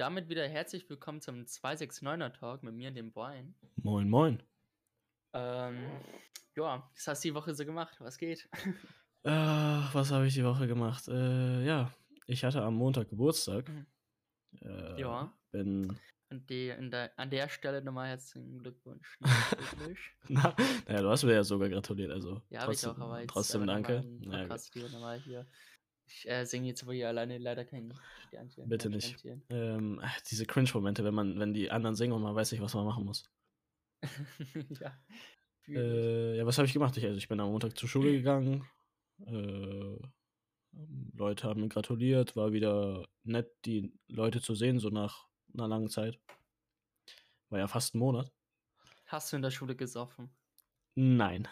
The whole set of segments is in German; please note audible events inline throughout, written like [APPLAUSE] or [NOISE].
damit wieder herzlich willkommen zum 269er Talk mit mir, dem Brian. Moin, moin. Ähm, ja, was hast du die Woche so gemacht? Was geht? Ach, [LAUGHS] was habe ich die Woche gemacht? Äh, ja, ich hatte am Montag Geburtstag. Mhm. Äh, Ja. Bin. Und die, der, an der Stelle nochmal herzlichen Glückwunsch. [LAUGHS] Na, naja, du hast mir ja sogar gratuliert, also. ja, habe ich auch, aber jetzt trotzdem danke. Podcast hier nochmal hier. Ich äh, singe jetzt aber hier alleine leider kein Sternchen. Bitte kein nicht. Sternchen. ähm, diese Cringe-Momente, wenn man, wenn die anderen singen und man weiß nicht, was man machen muss. [LAUGHS] ja. Äh, ja, was habe ich gemacht? Ich, also ich bin am Montag zur Schule gegangen. Äh, Leute haben mir gratuliert. War wieder nett, die Leute zu sehen, so nach einer langen Zeit. War ja fast ein Monat. Hast du in der Schule gesoffen? Nein,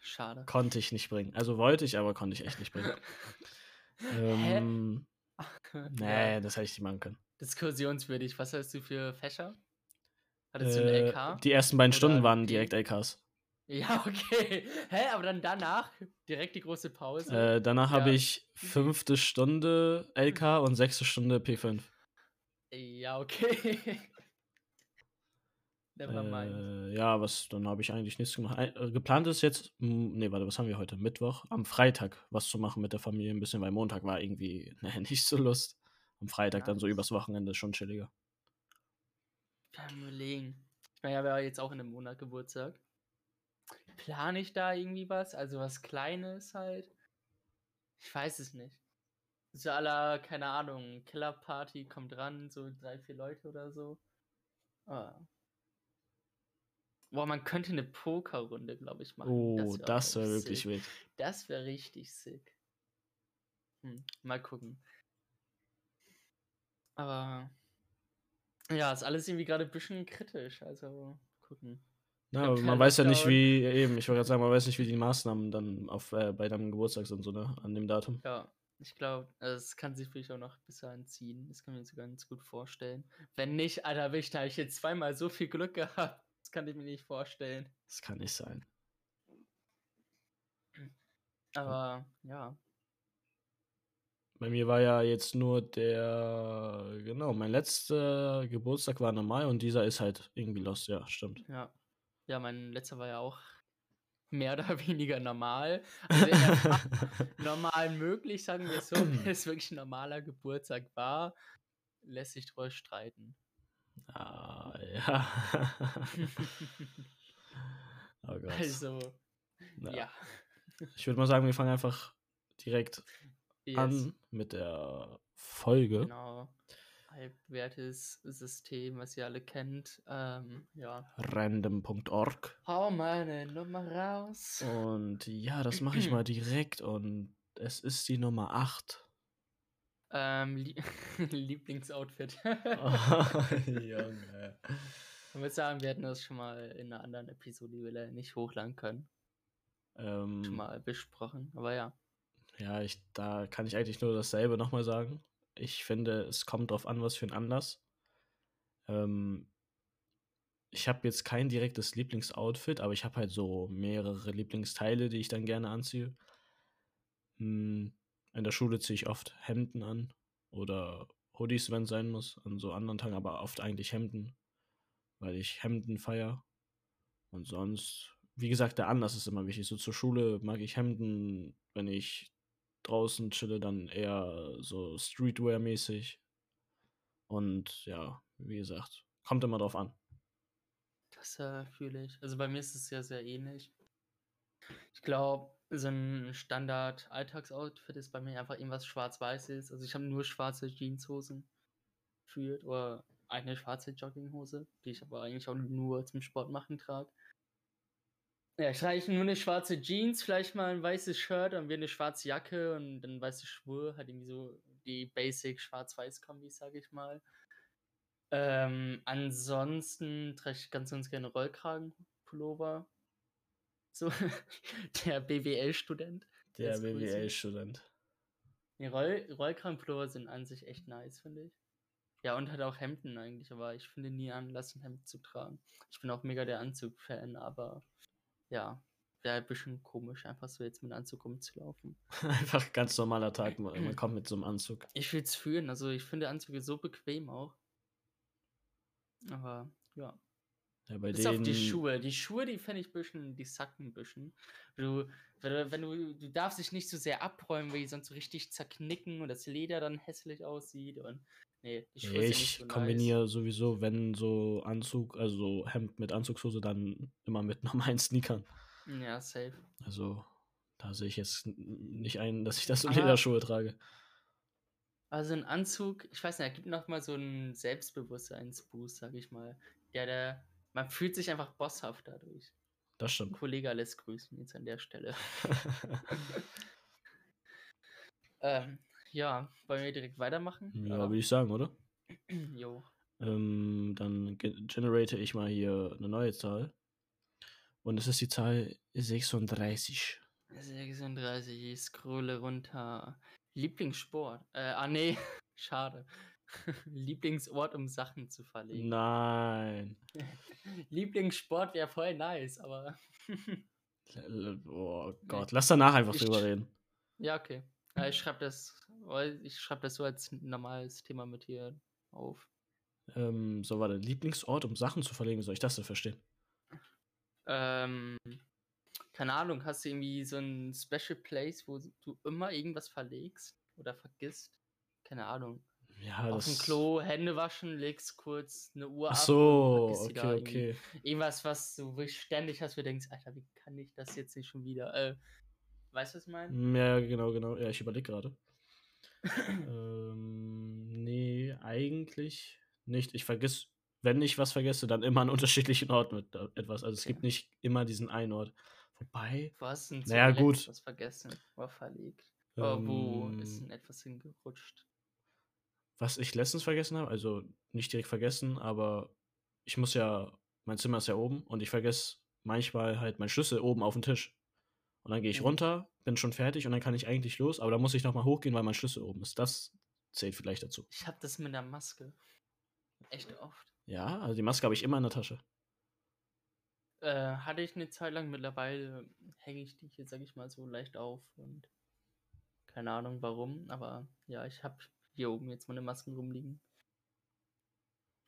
Schade. konnte ich nicht bringen. Also wollte ich, aber konnte ich echt nicht bringen. [LAUGHS] ähm, nee, das hätte ich nicht machen können. Diskussionswürdig. Was hast du für Fächer? Hattest du Äh, ein LK? die ersten beiden Oder Stunden waren direkt LKs. Ja, [LAUGHS] okay. Hä, aber dann danach direkt die große Pause. Äh, danach habe Ja. ich fünfte Stunde LK und sechste Stunde P5. Ja, okay. [LAUGHS] Never mind. Äh, ja, was, dann habe ich eigentlich nichts gemacht. Äh, geplant ist jetzt, m, nee, warte, was haben wir heute? Mittwoch, am Freitag was zu machen mit der Familie, ein bisschen, weil Montag war irgendwie [LAUGHS] ne, nicht so Lust. Am Freitag dann so übers Wochenende schon chilliger. Ja, überlegen. Ich meine, ich habe ja jetzt auch in einem Monat Geburtstag. Plane ich da irgendwie was? Also was Kleines halt? Ich weiß es nicht. So aller, keine Ahnung, Kellerparty kommt ran, so drei, vier Leute oder so. Ah. Boah, man könnte eine Pokerrunde, glaube ich, machen. Oh, wär das wäre wirklich sick. wild. Das wäre richtig sick. Hm, mal gucken. Aber ja, ist alles irgendwie gerade ein bisschen kritisch. Also gucken. Per man weiß ja nicht, wie, eben, ich wollte gerade sagen, man weiß nicht, wie die Maßnahmen dann auf, äh, bei deinem Geburtstag sind, so, ne, an dem Datum. Ja, ich glaube, es kann sich vielleicht auch noch bis dahin ziehen. Das kann ich mir so ganz gut vorstellen. Wenn nicht, Alter, Wicht, da habe ich jetzt zweimal so viel Glück gehabt. Das kann ich mir nicht vorstellen. Das kann nicht sein. Aber ja. Bei mir war ja jetzt nur der, genau, mein letzter Geburtstag war normal und dieser ist halt irgendwie lost, ja, stimmt. Ja. Ja, mein letzter war ja auch mehr [LAUGHS] oder weniger normal. Also [LAUGHS] normal möglich, sagen wir es so. [CLEARS THROAT] Wenn es wirklich ein normaler Geburtstag war, lässt sich drüber streiten. Ah, ja. [LAUGHS] oh Gott. also, Ja. ja. Ich würde mal sagen, wir fangen einfach direkt Yes. an mit der Folge. Genau. Halbwertes System, was ihr alle kennt. Ähm, ja. Random.org. Hau mal eine Nummer raus. Und ja, das mache ich [CLEARS THROAT] mal direkt und es ist die Nummer 8. Ähm, Lie [LAUGHS] Lieblingsoutfit. [LAUGHS] Oh, Junge. Ich würde sagen, wir hätten das schon mal in einer anderen Episode, die wir nicht hochladen können, schon Ähm, mal besprochen. Aber ja. ja, ich, da kann ich eigentlich nur dasselbe nochmal sagen. Ich finde, es kommt drauf an, was für ein Anlass. Ähm, ich habe jetzt kein direktes Lieblingsoutfit, aber ich habe halt so mehrere Lieblingsteile, die ich dann gerne anziehe. Hm, in der Schule ziehe ich oft Hemden an oder Hoodies, wenn es sein muss. An so anderen Tagen aber oft eigentlich Hemden, weil ich Hemden feier. Und sonst, wie gesagt, der Anlass ist immer wichtig. So zur Schule mag ich Hemden, wenn ich draußen chille, dann eher so Streetwear-mäßig. Und ja, wie gesagt, kommt immer drauf an. Das äh, fühle ich. Also bei mir ist es ja sehr ähnlich. Ich glaube, so ein Standard-Alltagsoutfit ist bei mir einfach irgendwas Schwarz-Weißes. Also ich habe nur schwarze Jeanshosen gefühlt oder eine schwarze Jogginghose, die ich aber eigentlich auch nur zum Sport machen trage. Ja, ich trage nur eine schwarze Jeans, vielleicht mal ein weißes Shirt und wir eine schwarze Jacke und dann weiße Schuhe, halt irgendwie so die Basic Schwarz-Weiß-Kombis, sage ich mal. Ähm, ansonsten trage ich ganz, ganz gerne Rollkragenpullover. [LAUGHS] So, der BWL-Student. Der. BWL-Student. Die Roll Rollkragenpullover sind an sich echt nice, finde ich. Ja, und halt auch Hemden eigentlich, aber ich finde nie Anlass, ein Hemd zu tragen. Ich bin auch mega der Anzug-Fan, aber ja, wäre ein bisschen komisch, einfach so jetzt mit Anzug rumzulaufen. [LAUGHS] Einfach ganz normaler Tag. Man man kommt mit so einem Anzug. Ich will es fühlen, also ich finde Anzüge so bequem auch. Aber ja. Ja, Bis auf die denen Schuhe. Die Schuhe, die fände ich bisschen, die sacken ein bisschen. Du, wenn du, du, darfst dich nicht so sehr abräumen, weil die sonst so richtig zerknicken und das Leder dann hässlich aussieht. Und nee, die Schuhe Nee, sind nicht ich so nice. kombiniere sowieso, wenn so Anzug, also so Hemd mit Anzugshose, dann immer mit [LAUGHS] normalen Sneakern. Ja, safe. Also da sehe ich jetzt nicht ein, dass ich das in Aber- Lederschuhe trage. Also ein Anzug, ich weiß nicht, er gibt noch mal so einen Selbstbewusstseinsboost, sag ich mal. Der, der, man fühlt sich einfach bosshaft dadurch. Das Ein stimmt. Kollege lässt grüßen jetzt an der Stelle. [LAUGHS] Ähm, ja, wollen wir direkt weitermachen? ja, würde ich sagen, oder? [CLEARS THROAT] Jo. Ähm, dann ge- generate ich mal hier eine neue Zahl. Und es ist die Zahl 36. 36, ich scrolle runter. Lieblingssport. Äh, ah nee, [LAUGHS] schade. [LAUGHS] Lieblingsort, um Sachen zu verlegen. Nein. [LAUGHS] Lieblingssport wäre voll nice, aber. [LAUGHS] Oh Gott, lass danach einfach Ich- drüber reden. ja, okay. Ja, ich schreibe das, ich schreibe das so als normales Thema mit hier auf. Ähm, so war der Lieblingsort, um Sachen zu verlegen. Wie soll ich das denn verstehen? Ähm, keine Ahnung, hast du irgendwie so ein Special Place, wo du immer irgendwas verlegst oder vergisst? Keine Ahnung. Ja, Auf dem. Klo, Hände waschen, legst kurz eine Uhr Ach ab. so, da okay, okay. Irgendwas, was du wirklich ständig hast, wo du denkst, Alter, wie kann ich das jetzt nicht schon wieder? Äh, weißt du, was ich meine? Mm, Ja, genau, genau. Ja, ich überlege gerade. [COUGHS] ähm, nee, eigentlich nicht. Ich vergiss, wenn ich was vergesse, dann immer an [LAUGHS] unterschiedlichen Orten mit etwas. Also es Okay. gibt nicht immer diesen einen Ort. Wobei, Wo denn Naja, gut. was vergessen oder verlegt? Oder wo ist ähm, denn etwas hingerutscht? Was ich letztens vergessen habe, also nicht direkt vergessen, aber ich muss ja, mein Zimmer ist ja oben und ich vergesse manchmal halt meinen Schlüssel oben auf den Tisch. Und dann gehe ich Mhm. runter, bin schon fertig und dann kann ich eigentlich los, aber da muss ich nochmal hochgehen, weil mein Schlüssel oben ist. Das zählt vielleicht dazu. Ich hab das mit der Maske. Echt oft. Ja, also die Maske habe ich immer in der Tasche. Äh, hatte ich eine Zeit lang, mittlerweile hänge ich die hier, sag ich mal, so leicht auf und keine Ahnung warum, aber ja, ich habe hier oben jetzt meine Masken rumliegen.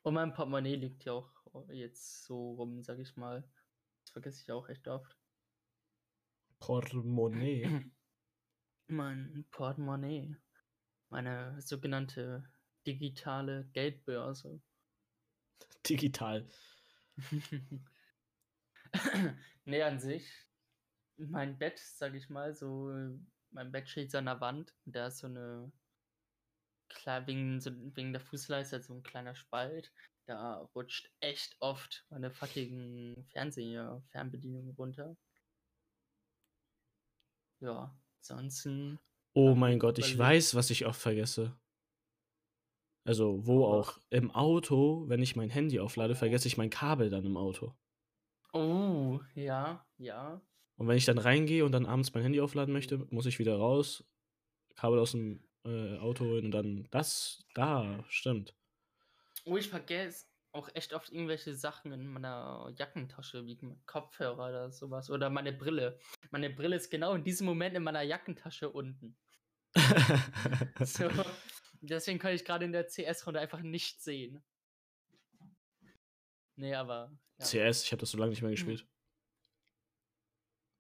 Und mein Portemonnaie liegt ja auch jetzt so rum, sag ich mal. Das vergesse ich auch echt oft. Portemonnaie. [CLEARS THROAT] Mein Portemonnaie. Meine sogenannte digitale Geldbörse. [LAUGHS] Digital. [LAUGHS] nee, an sich. Mein Bett, sag ich mal, so, mein Bett steht so an der Wand und da ist so eine, klar, wegen, so, wegen der Fußleiste so ein kleiner Spalt. Da rutscht echt oft meine fucking Fernseher, Fernbedienung runter. Ja, ansonsten. Oh mein Gott, ich weiß, was ich oft vergesse. Also, wo auch? Im Auto, wenn ich mein Handy auflade, vergesse ich mein Kabel dann im Auto. Oh, ja, ja. Und wenn ich dann reingehe und dann abends mein Handy aufladen möchte, muss ich wieder raus, Kabel aus dem äh, Auto holen und dann das, da, stimmt. Oh, ich vergesse auch echt oft irgendwelche Sachen in meiner Jackentasche, wie Kopfhörer oder sowas. Oder meine Brille. Meine Brille ist genau in diesem Moment in meiner Jackentasche unten. [LAUGHS] So, deswegen kann ich gerade in der CS-Runde einfach nicht sehen. Nee, aber ja, CS, ich habe das so lange nicht mehr gespielt.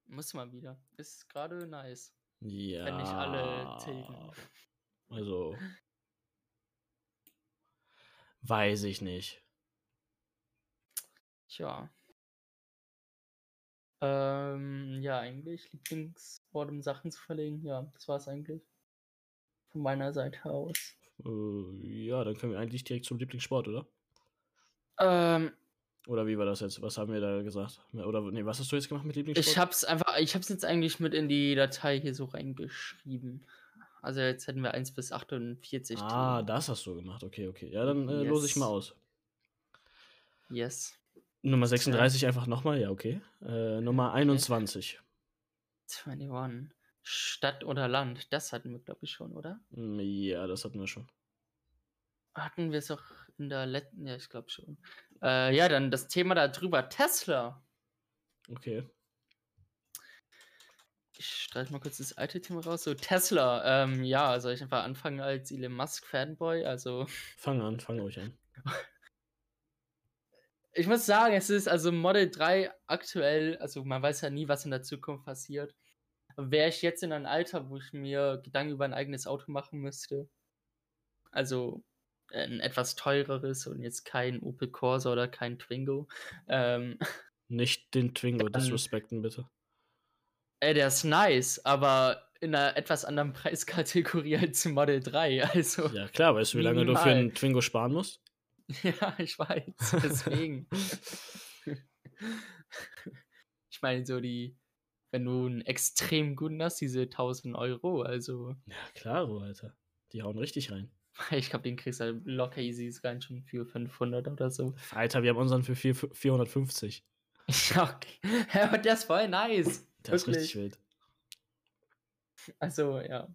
muss mal wieder. Ist gerade nice. Ja. Wenn nicht alle tilgen. Also. Weiß ich nicht. Tja. Ähm, ja, eigentlich Lieblingsort, um Sachen zu verlegen. Ja, das war's eigentlich. Von meiner Seite aus. Äh, ja, dann können wir eigentlich direkt zum Lieblingssport, oder? Ähm, Oder wie war das jetzt? Was haben wir da gesagt? Oder nee, was hast du jetzt gemacht mit Lieblingssport? ich hab's einfach, ich hab's jetzt eigentlich mit in die Datei hier so reingeschrieben. Also jetzt hätten wir 1 bis 48 Ah, das hast du gemacht. Okay, okay. Ja, dann äh, lose ich mal Yes. aus. Yes. Nummer 36 einfach nochmal, ja, okay. Äh, Nummer 21. 21. Stadt oder Land, das hatten wir, glaube ich, schon, oder? Mm, Ja, das hatten wir schon. Hatten wir es auch in der letzten, ja, ich glaube schon. Äh, ja, dann das Thema da drüber, Tesla. Okay. Ich streiche mal kurz das alte Thema raus. So, Tesla, ähm, ja, soll ich einfach anfangen als Elon Musk Fanboy? Also, [LAUGHS] Fang an, fang ruhig an. ich muss sagen, es ist also Model 3 aktuell, also man weiß ja nie, was in der Zukunft passiert. Wäre ich jetzt in einem Alter, wo ich mir Gedanken über ein eigenes Auto machen müsste, also ein etwas teureres und jetzt kein Opel Corsa oder kein Twingo. Ähm, Nicht den Twingo [LAUGHS] Dann- disrespekten, bitte. Ey, der ist nice, aber in einer etwas anderen [LAUGHS] Preiskategorie als im Model 3. Also, Ja, klar, weißt du, wie lange du für Minimal. einen Twingo sparen musst? [LAUGHS] ja, ich weiß. Deswegen. [LAUGHS] ich meine, so die, wenn du einen extrem guten hast, diese 1000 Euro, also Ja, klaro, Alter. Die hauen richtig rein. ich glaube, den kriegst du halt locker easy rein schon für 500 oder so. Alter, wir haben unseren für vier- 450. Ja, okay. Ja, aber der ist voll nice. Ist Wirklich. richtig wild. Also, ja.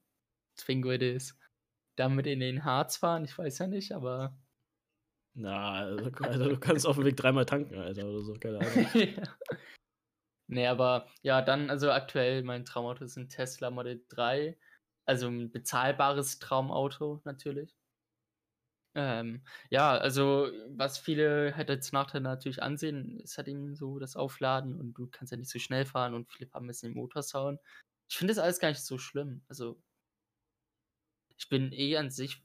Twingo it is. Damit in den Harz fahren, ich weiß ja nicht, aber. Na, also, [LAUGHS] Alter, du kannst auf dem Weg dreimal tanken, Alter, oder so, keine Ahnung. [LAUGHS] ja. Nee, aber ja, dann, also aktuell mein Traumauto ist ein Tesla Model 3. Also ein bezahlbares Traumauto natürlich. Ähm, ja, also was viele halt als Nachteil natürlich ansehen, ist halt eben so das Aufladen und du kannst ja nicht so schnell fahren und viele haben bisschen den Motorsound. Ich finde das alles gar nicht so schlimm. Also ich bin eh an sich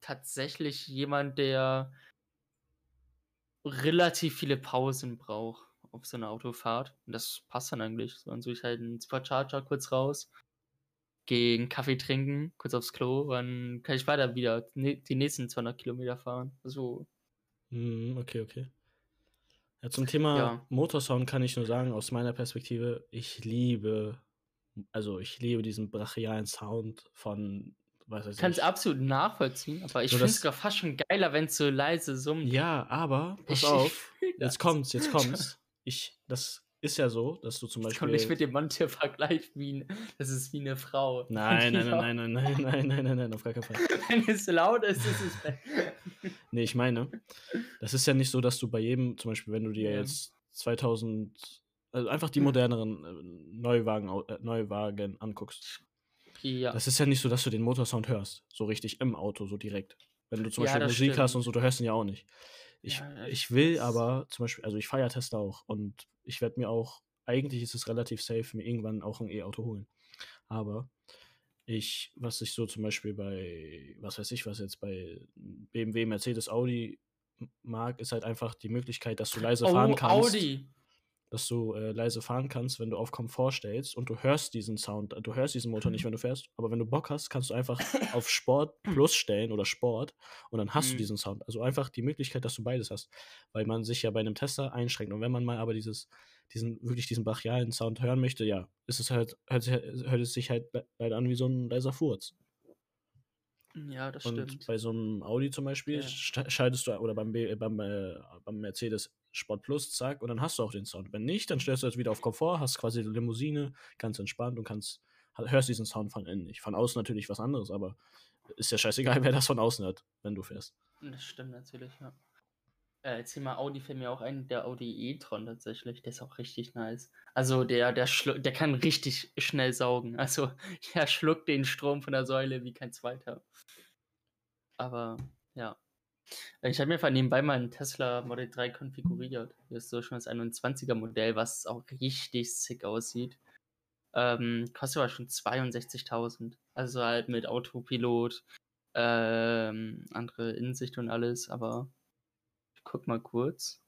tatsächlich jemand, der relativ viele Pausen braucht auf so einer Autofahrt. Und das passt dann eigentlich. So, dann suche ich halt einen Supercharger kurz raus, gehe einen Kaffee trinken, kurz aufs Klo, dann kann ich weiter wieder die nächsten 200 Kilometer fahren. Also, Hm, okay, okay. Ja, zum Thema Ja. Motorsound kann ich nur sagen, aus meiner Perspektive, ich liebe, also ich liebe diesen brachialen Sound von, weiß ich kann es ich. absolut nachvollziehen, aber ich finde es fast schon geiler, wenn es so leise summt. Ja, aber, pass Ich- ich auf, fühl jetzt kommt's, jetzt kommt's. [LAUGHS] Ich, das ist ja so, dass du zum Beispiel. kommt nicht mit dem Mann, der vergleicht wie ein, das ist wie eine Frau. Nein, nein, nein, nein, nein, nein, nein, nein, nein, nein, auf gar keinen Fall. [LAUGHS] Wenn es laut ist, ist es. [LAUGHS] Nee, ich meine, das ist ja nicht so, dass du bei jedem, zum Beispiel, wenn du dir jetzt 2000, also einfach die moderneren äh, Neuwagen, äh, Neuwagen anguckst. Ja. Das ist ja nicht so, dass du den Motorsound hörst, so richtig im Auto, so direkt. Wenn du zum Ja, Beispiel Musik hast stimmt. und so, du hörst ihn ja auch nicht. Ich, Ja, ich will aber zum Beispiel, also ich feiere Tesla auch und ich werde mir auch, eigentlich ist es relativ safe, mir irgendwann auch ein E-Auto holen. Aber ich, was ich so zum Beispiel bei, was weiß ich, was jetzt bei BMW, Mercedes, Audi mag, ist halt einfach die Möglichkeit, dass du leise fahren Oh, kannst. Audi. Dass du äh, leise fahren kannst, wenn du auf Komfort stellst und du hörst diesen Sound, du hörst diesen Motor nicht, wenn du fährst, aber wenn du Bock hast, kannst du einfach [LAUGHS] auf Sport Plus stellen oder Sport und dann hast du Mhm. diesen Sound. Also einfach die Möglichkeit, dass du beides hast, weil man sich ja bei einem Tesla einschränkt und wenn man mal aber dieses diesen wirklich diesen brachialen Sound hören möchte, ja, ist es halt hört, hört es sich halt le- leider an wie so ein leiser Furz. Ja, das Und stimmt. bei so einem Audi zum Beispiel Ja. sch- schaltest du, oder beim, äh, beim, äh, beim Mercedes Sport Plus, zack, und dann hast du auch den Sound. Wenn nicht, dann stellst du das wieder auf Komfort, hast quasi die Limousine, ganz entspannt und kannst, hörst diesen Sound von innen. Von außen natürlich was anderes, aber ist ja scheißegal, [LAUGHS] wer das von außen hört, wenn du fährst. Das stimmt natürlich, ja. Äh, jetzt Thema Audi fällt mir auch ein, der Audi e-tron tatsächlich, der ist auch richtig nice. Also der, der, der kann richtig schnell saugen. Also [LAUGHS] der schluckt den Strom von der Säule wie kein zweiter. Aber ja. Ich habe mir von nebenbei mal einen Tesla Model 3 konfiguriert. Das ist so schon das 21er Modell, was auch richtig sick aussieht. Ähm, kostet aber schon 62.000. Also halt mit Autopilot, ähm, andere Innensicht und alles, aber ich guck mal kurz.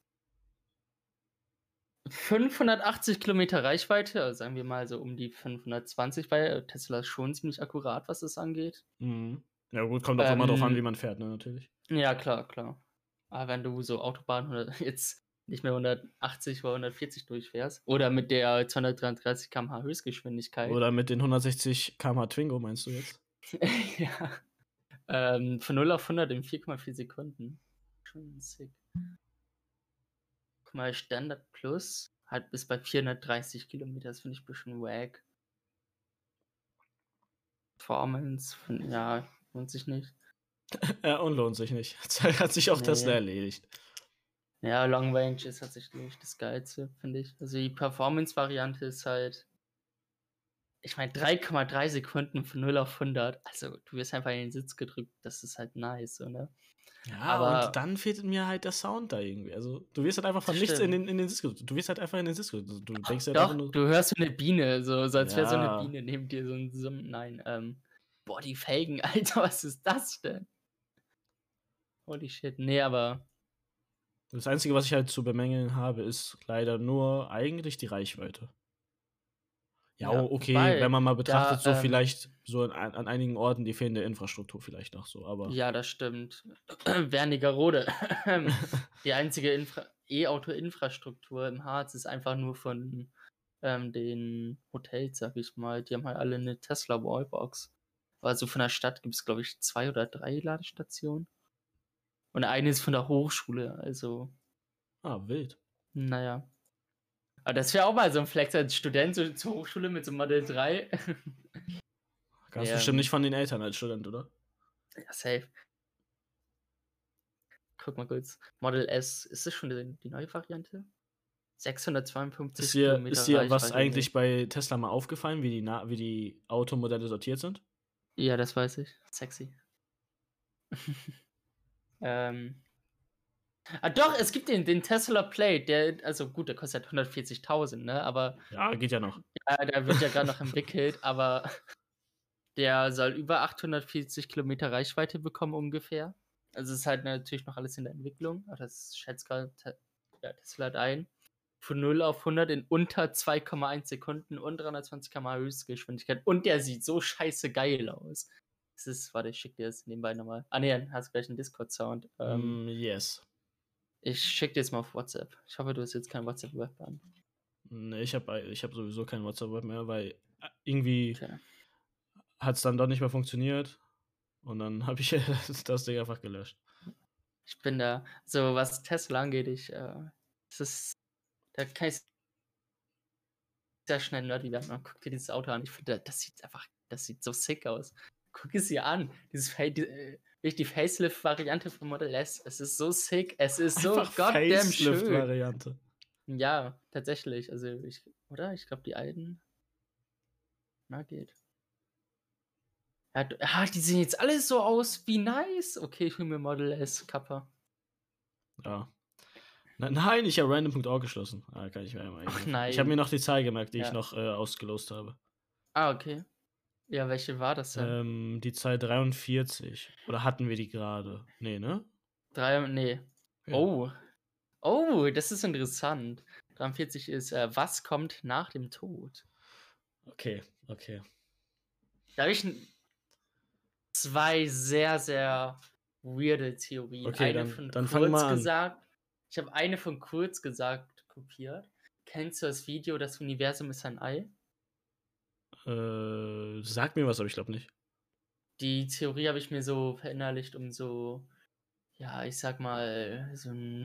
580 Kilometer Reichweite, also sagen wir mal so um die 520, weil Tesla ist schon ziemlich akkurat, was das angeht. Mhm. Ja, gut, kommt auch immer drauf an, Ähm, wie man fährt, ne, natürlich. Ja, klar, klar. Aber wenn du so Autobahn [LAUGHS] jetzt nicht mehr 180 oder 140 durchfährst oder mit der 233 km/h Höchstgeschwindigkeit, Oder mit den 160 km/h Twingo, meinst du jetzt? [LAUGHS] ja. Ähm, von 0 auf 100 in 4,4 Sekunden. Schon sick. Guck mal, Standard Plus hat bis bei 430 Kilometer. Das finde ich ein bisschen wack. Performance, von, ja, lohnt sich nicht. [LAUGHS] Ja, und lohnt sich nicht. [LAUGHS] Hat sich auch Tesla Nee. erledigt. Ja, Long Range ist tatsächlich das Geilste, finde ich. Also die Performance-Variante ist halt. Ich meine, 3,3 Sekunden von 0 auf 100. Also, du wirst einfach in den Sitz gedrückt. Das ist halt nice, oder? Ja, Aber und dann fehlt mir halt der Sound da irgendwie. Also, du wirst halt einfach von nichts in den, in den Disco. Du wirst halt einfach in den Disco. Du du denkst halt einfach Doch, nur. du hörst so 'ne Biene, so so als wäre so 'ne Ja. Biene neben dir, so 'n Summen nein, ähm, boah, die Felgen, [LAUGHS] Alter, was ist das denn? Holy shit, ne, aber Das Einzige, was ich halt zu bemängeln habe, ist leider nur eigentlich die Reichweite. Ja, Ja, okay, wenn man mal betrachtet, da, so ähm vielleicht so an an einigen Orten die fehlende Infrastruktur vielleicht noch so, aber Ja, das stimmt. [CLEARS THROAT] Wernigerode. [CLEARS THROAT] Die einzige Infra E-Auto-Infrastruktur im Harz ist einfach nur von, ähm, den Hotels, sage ich mal. Die haben halt alle 'ne Tesla Wallbox. Also, von der Stadt gibt's, glaube ich, 2 oder 3 Ladestationen. Und eine ist von der Hochschule, also Ah, wild. na ja. Aber das wäre auch mal so 'n Flex als Student so zur Hochschule mit so Model 3. Kannst [LAUGHS] Ja, bestimmt nicht von den Eltern als Student, oder? Ja, safe. Guck mal kurz. Model S, ist das schon die die neue Variante? 652 Ist dir Kilometer ist dir was eigentlich bei Tesla mal aufgefallen, wie die wie die Automodelle sortiert sind? Ja, das weiß ich. Sexy. [LAUGHS] Ähm. Ah doch, es gibt den den Tesla Plate, der also gut, der kostet halt 140.000, ne, aber Ja, geht ja noch. ja, der wird ja grad noch entwickelt, [LAUGHS] aber der soll über 840 Kilometer Reichweite bekommen ungefähr. Also, ist halt natürlich noch alles in der Entwicklung, aber das schätzt grad Te ja, Tesla halt ein. Von 0 auf 100 in unter 2,1 Sekunden und 320 km/h Höchstgeschwindigkeit und der sieht so scheiße geil aus. Das ist warte, ich schicke dir das nebenbei noch mal. Ah ne, dann hast gleich 'n Discord-Sound. Ähm Hm, yes. Ich schicke dir das mal auf WhatsApp. Ich hoffe, du hast jetzt kein WhatsApp-Web an. Ne, ich habe ich habe sowieso kein WhatsApp mehr, weil äh, irgendwie Okay. hat's dann doch nicht mehr funktioniert und dann [LAUGHS] habe ich [LAUGHS] das Ding einfach gelöscht. Ich bin da so was Tesla angeht, ich, äh das ist da kann ich sehr schnell nerdy werden. Man guckt dir dieses Auto an. Ich finde, das sieht einfach das sieht so sick aus. Guck es dir an. Dieses die äh, die Facelift-Variante von Model S. Es ist so sick. Es ist so Einfach goddamn schön. Facelift-Variante. Ja, tatsächlich. Also, ich oder? Ich glaube, die alten na, geht. Ja, ah, die sehen jetzt alle so aus. Wie nice. Okay, ich hole mir Model S, Kappa. Ja. Ne nein, ich habe random.org geschlossen. Ah, kann ich mir einmal Ach eingeben. Ich habe mir nein. noch die Zahl gemerkt, die ich Ja. noch, äh, ausgelost habe. Ah, okay. Ja, welche war das denn? Ähm, die Zahl 43. Oder hatten wir die grade? Ne, ne? 3 ne. Ja. Oh. Oh, das ist interessant. 43 ist, äh, was kommt nach dem Tod? Okay, okay. Da habe ich 2 sehr, sehr weirde Theorien. Okay, Eine dann von dann fang Kurz mal an. gesagt ich habe eine von Kurz gesagt kopiert. Kennst du das Video „Das Universum ist ein Ei“? Äh, sagt mir was, aber ich glaube nicht. Die Theorie habe ich mir so verinnerlicht, um so ja, ich sage mal, so 'n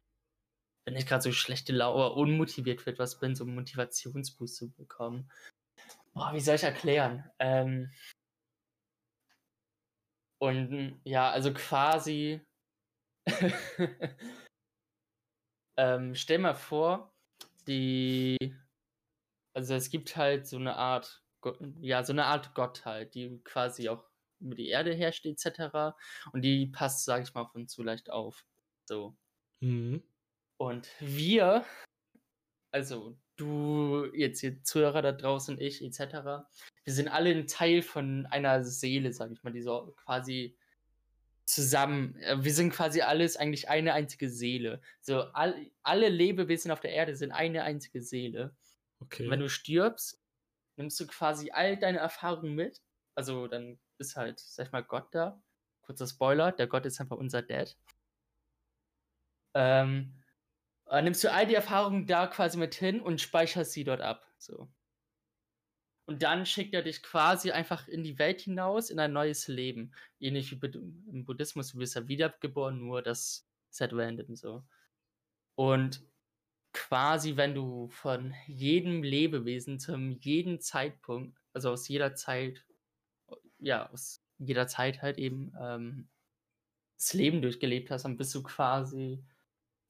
wenn ich grad so schlechte Lau oder unmotiviert für etwas bin, so 'n Motivationsboost zu bekommen. Boah, wie soll ich erklären? Ähm und ja, also quasi [LAUGHS] ähm, stell mal vor, die also, es gibt halt so 'ne Art ja, so 'ne Art Gottheit, die quasi auch über die Erde herrscht et cetera. Und die passt, sage ich mal, und zu leicht auf. So. Mhm. Und wir also, du, jetzt hier Zuhörer da draußen, ich et cetera, wir sind alle 'n Teil von einer Seele, sage ich mal, die so quasi zusammen äh, wir sind quasi alles eigentlich eine einzige Seele. So all alle Lebewesen auf der Erde sind eine einzige Seele. Und wenn Okay. du stirbst, nimmst du quasi all deine Erfahrungen mit. Also, dann ist halt, sage ich mal, Gott da. Kurzer Spoiler, der Gott ist einfach unser Dad. Ähm, dann nimmst du all die Erfahrungen da quasi mit hin und speicherst sie dort ab, so. Und dann schickt er dich quasi einfach in die Welt hinaus in ein neues Leben. Ähnlich wie im Buddhismus, du wirst ja wiedergeboren, nur das ist halt random so. Und quasi, wenn du von jedem Lebewesen zum jeden Zeitpunkt, also aus jeder Zeit ja, aus jeder Zeit halt eben, ähm, das Leben durchgelebt hast, dann bist du quasi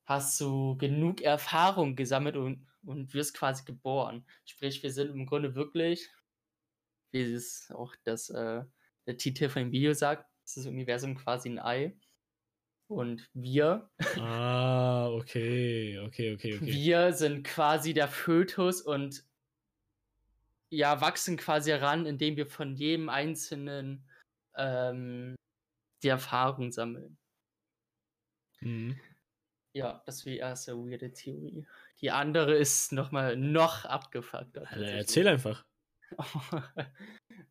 hast du genug Erfahrung gesammelt und und wirst quasi geboren. Sprich, wir sind im Grunde wirklich, wie es auch das, äh der Titel von dem Video sagt, ist das Universum quasi 'n Ei. Und wir. Ah, okay, okay, okay, okay. Wir sind quasi der Fötus und ja, wachsen quasi heran, indem wir von jedem Einzelnen ähm, die Erfahrung sammeln. Mhm. Ja, das ist die erste weirde Theorie. Die andere ist nochmal noch abgefuckter. Alter, erzähl einfach. [LAUGHS]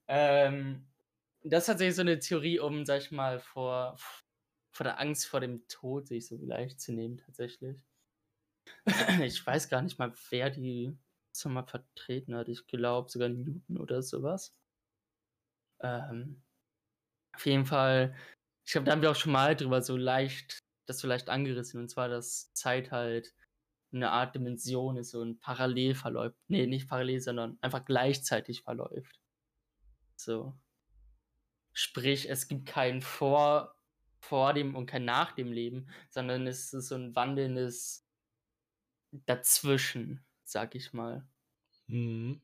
ähm, das ist tatsächlich so eine Theorie, um, sag ich mal, vor, vor der Angst vor dem Tod sich so leicht zu nehmen, tatsächlich. [CLEARS THROAT] ich weiß gar nicht mal, wer die so mal vertreten hat. Ich glaube sogar Newton oder sowas. Ähm, auf jeden Fall, ich glaube, da haben wir auch schon mal drüber so leicht, das so leicht angerissen. Und zwar, dass Zeit halt eine Art Dimension ist und parallel verläuft. Nee, nicht parallel, sondern einfach gleichzeitig verläuft. So. Sprich, es gibt kein vor, vor dem und kein nach dem Leben, sondern es ist so ein wandelndes Dazwischen, sag ich mal. Mhm.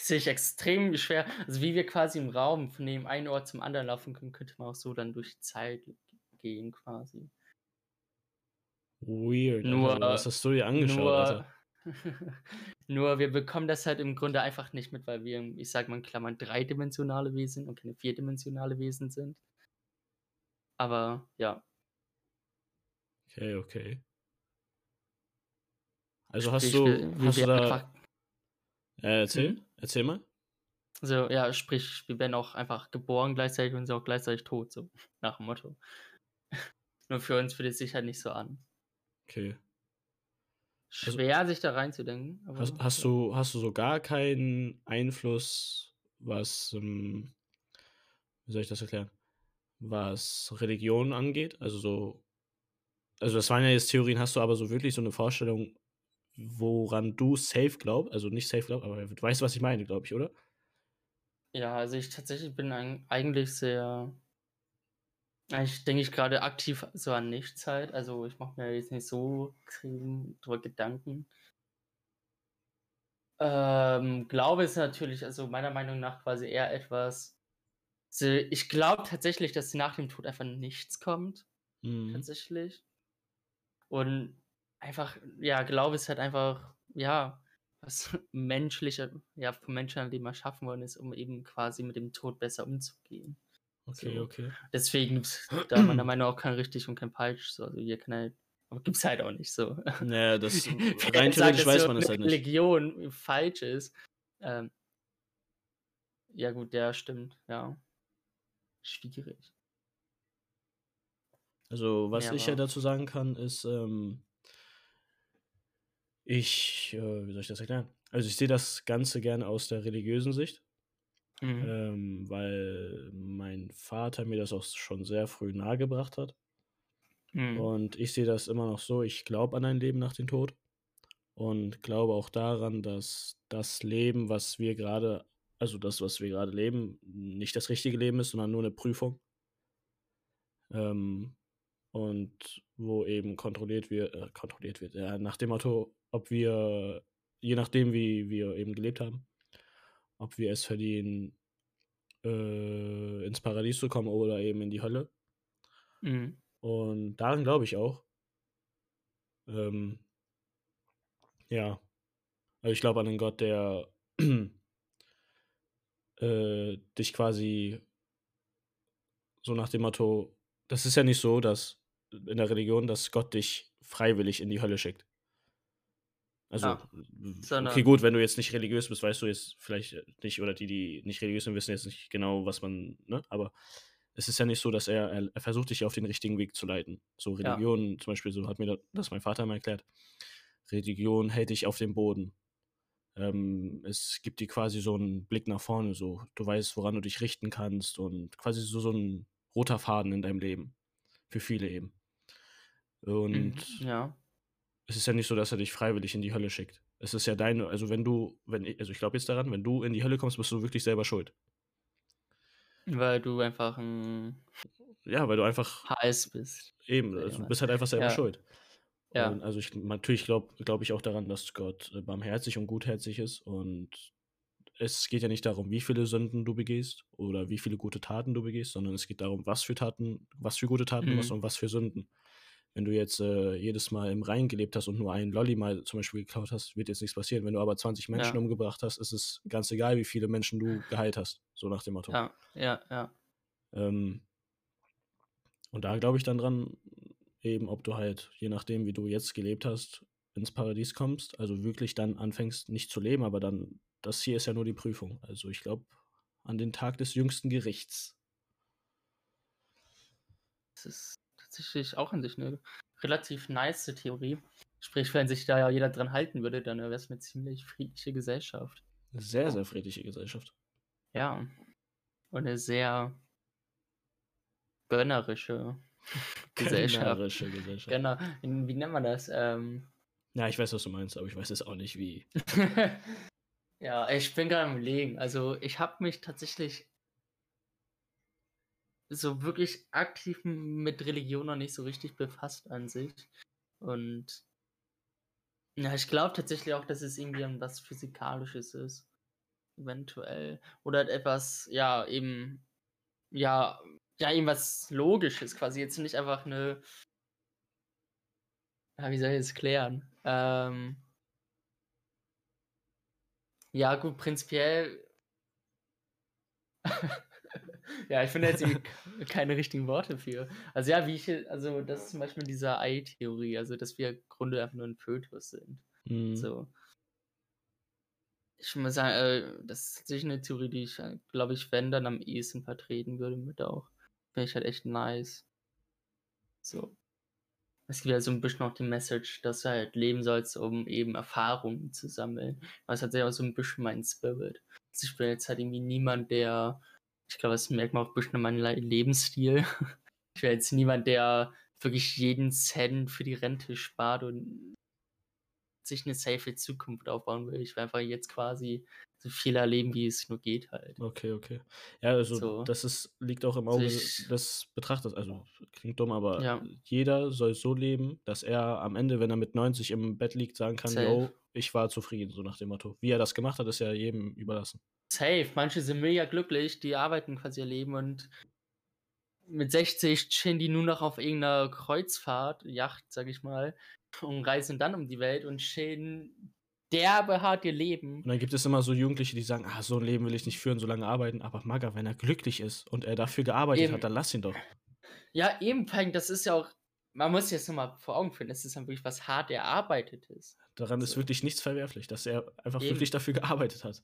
Sehe ich extrem schwer. Also wie wir quasi im Raum von dem einen Ort zum anderen laufen können, könnte man auch so dann durch Zeit gehen quasi. Weird. Nur, Alter, was hast du dir angeschaut, nur, Alter? [LAUGHS] nur wir bekommen das halt im Grunde einfach nicht mit, weil wir, ich sag mal in Klammern, dreidimensionale Wesen und keine vierdimensionale Wesen sind. Aber ja. Okay, okay. Also hast Sprich, du, wir, wir hast du da, einfach, äh, erzähl, hm? erzähl mal. Also ja, sprich, wir werden auch einfach geboren gleichzeitig und sind auch gleichzeitig tot, so nach dem Motto. Nur für uns fühlt es sich halt nicht so an. Okay. Also, Schwer, sich da reinzudenken. Aber, hast, hast ja. du, hast du so gar keinen Einfluss, was, ähm, wie soll ich das erklären? Was Religion angeht? Also so, also das waren ja jetzt Theorien, hast du aber so wirklich so eine Vorstellung, woran du safe glaubst? Also nicht safe glaubst, aber du weißt, was ich meine, glaube ich, oder? Ja, also ich tatsächlich bin eig- eigentlich sehr. Ich denke ich gerade aktiv so an Nichtszeit. Also ich mache mir jetzt nicht so drüber Gedanken. Ähm, Glaube ist natürlich, also meiner Meinung nach quasi eher etwas. So, ich glaube tatsächlich, dass nach dem Tod einfach nichts kommt. Mhm. Tatsächlich. Und einfach, ja, Glaube ist halt einfach, ja, was [LAUGHS] menschlicher, ja, vom menschlichen Leben erschaffen worden ist, um eben quasi mit dem Tod besser umzugehen. Okay, So. okay. Deswegen gibt es da meiner Meinung nach auch kein richtig und kein falsch. So. Also hier kann halt, aber gibt es halt auch nicht so. Naja, das [LAUGHS] rein theoretisch weiß man das halt nicht. Religion falsch ist, ähm, ja gut, der stimmt, ja. Schwierig. Also, was Ja, ich ja dazu sagen kann, ist, ähm, ich, äh, wie soll ich das erklären? Also, ich sehe das Ganze gerne aus der religiösen Sicht, mhm. ähm, weil mein Vater mir das auch schon sehr früh nahegebracht hat. Mhm. Und ich sehe das immer noch so, ich glaube an ein Leben nach dem Tod und glaube auch daran, dass das Leben, was wir gerade, also das, was wir gerade leben, nicht das richtige Leben ist, sondern nur eine Prüfung. Ähm, und wo eben kontrolliert wird, äh, kontrolliert wird, ja, nach dem Motto, ob wir, je nachdem, wie wir eben gelebt haben, ob wir es verdienen, äh, ins Paradies zu kommen oder eben in die Hölle. Mhm. Und daran glaube ich auch. Ähm, ja, also ich glaube an einen Gott, der [CLEARS THROAT] äh, dich quasi so nach dem Motto, das ist ja nicht so, dass in der Religion, dass Gott dich freiwillig in die Hölle schickt. Also, Ja, w- okay, gut, wenn du jetzt nicht religiös bist, weißt du jetzt vielleicht nicht, oder die, die nicht religiös sind, wissen jetzt nicht genau, was man, ne, aber es ist ja nicht so, dass er, er, er versucht dich auf den richtigen Weg zu leiten. So ja, Religion, zum Beispiel, so hat mir das, das mein Vater mal erklärt, Religion hält dich auf dem Boden. Ähm, es gibt dir quasi so einen Blick nach vorne, so du weißt, woran du dich richten kannst und quasi so, so ein roter Faden in deinem Leben. Für viele eben. mhm. Und ja, es ist ja nicht so, dass er dich freiwillig in die Hölle schickt. Es ist ja deine, also wenn du, wenn ich, also ich glaube jetzt daran, wenn du in die Hölle kommst, bist du wirklich selber schuld. weil du einfach ein Ja, weil du einfach HS bist. eben, also du bist halt einfach selber Ja, schuld. ja, Und also ich natürlich glaube glaube ich auch daran, dass Gott äh, barmherzig und gutherzig ist und es geht ja nicht darum, wie viele Sünden du begehst oder wie viele gute Taten du begehst, sondern es geht darum, was für Taten, was für gute Taten du machst Mhm. und was für Sünden. Wenn du jetzt äh, jedes Mal im Rhein gelebt hast und nur einen Lolli mal zum Beispiel geklaut hast, wird jetzt nichts passieren. Wenn du aber 20 Menschen Ja. umgebracht hast, ist es ganz egal, wie viele Menschen du geheilt hast. So nach dem Motto. Ja, ja, ja. Ähm, und da glaube ich dann dran, eben ob du halt, je nachdem, wie du jetzt gelebt hast, ins Paradies kommst, also wirklich dann anfängst, nicht zu leben, aber dann, das hier ist ja nur die Prüfung. Also ich glaube an den Tag des jüngsten Gerichts. Das ist tatsächlich auch an sich eine relativ nice Theorie. Sprich, wenn sich da ja jeder dran halten würde, dann wäre es eine ziemlich friedliche Gesellschaft. Eine sehr, sehr friedliche Gesellschaft. Ja. Und eine sehr gönnerische [LAUGHS] Gesellschaft. Gönnerische Gesellschaft. Genau. Wie nennt man das? Ähm, Ja, ich weiß, was du meinst, aber ich weiß jetzt auch nicht, wie. [LAUGHS] ja, ich bin gerade am Überlegen. Also, ich habe mich tatsächlich so wirklich aktiv mit Religion noch nicht so richtig befasst an sich. Und ja, ich glaube tatsächlich auch, dass es irgendwie was Physikalisches ist. Eventuell. Oder etwas, ja, eben, ja, ja, eben was Logisches quasi. Jetzt nicht einfach eine. Ja, wie soll ich das klären? Ähm, ja, gut, prinzipiell. [LAUGHS] ja, ich finde jetzt keine richtigen Worte für. Also ja, wie ich, also das ist zum Beispiel diese Ei-Theorie, also dass wir im Grunde einfach nur ein Fötus sind. Mhm. So. Ich muss sagen, äh, das ist tatsächlich eine Theorie, die ich, glaube ich, wenn dann am ehesten vertreten würde mit auch. Finde ich halt echt nice. So. Es gibt ja so ein bisschen auch die Message, dass du halt leben sollst, um eben Erfahrungen zu sammeln. Das hat sich auch so ein bisschen mein Spirit. Also ich bin jetzt halt irgendwie niemand, der, ich glaube, das merkt man auch ein bisschen an meinem Le- Lebensstil. [LAUGHS] Ich wäre jetzt niemand, der wirklich jeden Cent für die Rente spart und sich eine safe Zukunft aufbauen will. Ich will einfach jetzt quasi so viel erleben, wie es nur geht halt. Okay, okay. Ja, also So. das ist, liegt auch im Also Auge ich- des Betrachters. Also klingt dumm, aber Ja. jeder soll so leben, dass er am Ende, wenn er mit 90 im Bett liegt, sagen kann, Safe. yo, ich war zufrieden, so nach dem Motto. Wie er das gemacht hat, ist ja jedem überlassen. Safe. Manche sind mega glücklich, die arbeiten quasi ihr Leben und mit 60 chillen die nur noch auf irgendeiner Kreuzfahrt, Yacht, sag ich mal, und reisen dann um die Welt und chillen derbe hart ihr Leben. Und dann gibt es immer so Jugendliche, die sagen, ah, so ein Leben will ich nicht führen, so lange arbeiten. Aber Maga, wenn er glücklich ist und er dafür gearbeitet Eben. hat, dann lass ihn doch. Ja, eben, das ist ja auch, man muss sich jetzt nochmal vor Augen führen, das ist dann wirklich was hart erarbeitetes. Daran ist So. wirklich nichts verwerflich, dass er einfach Eben. wirklich dafür gearbeitet hat.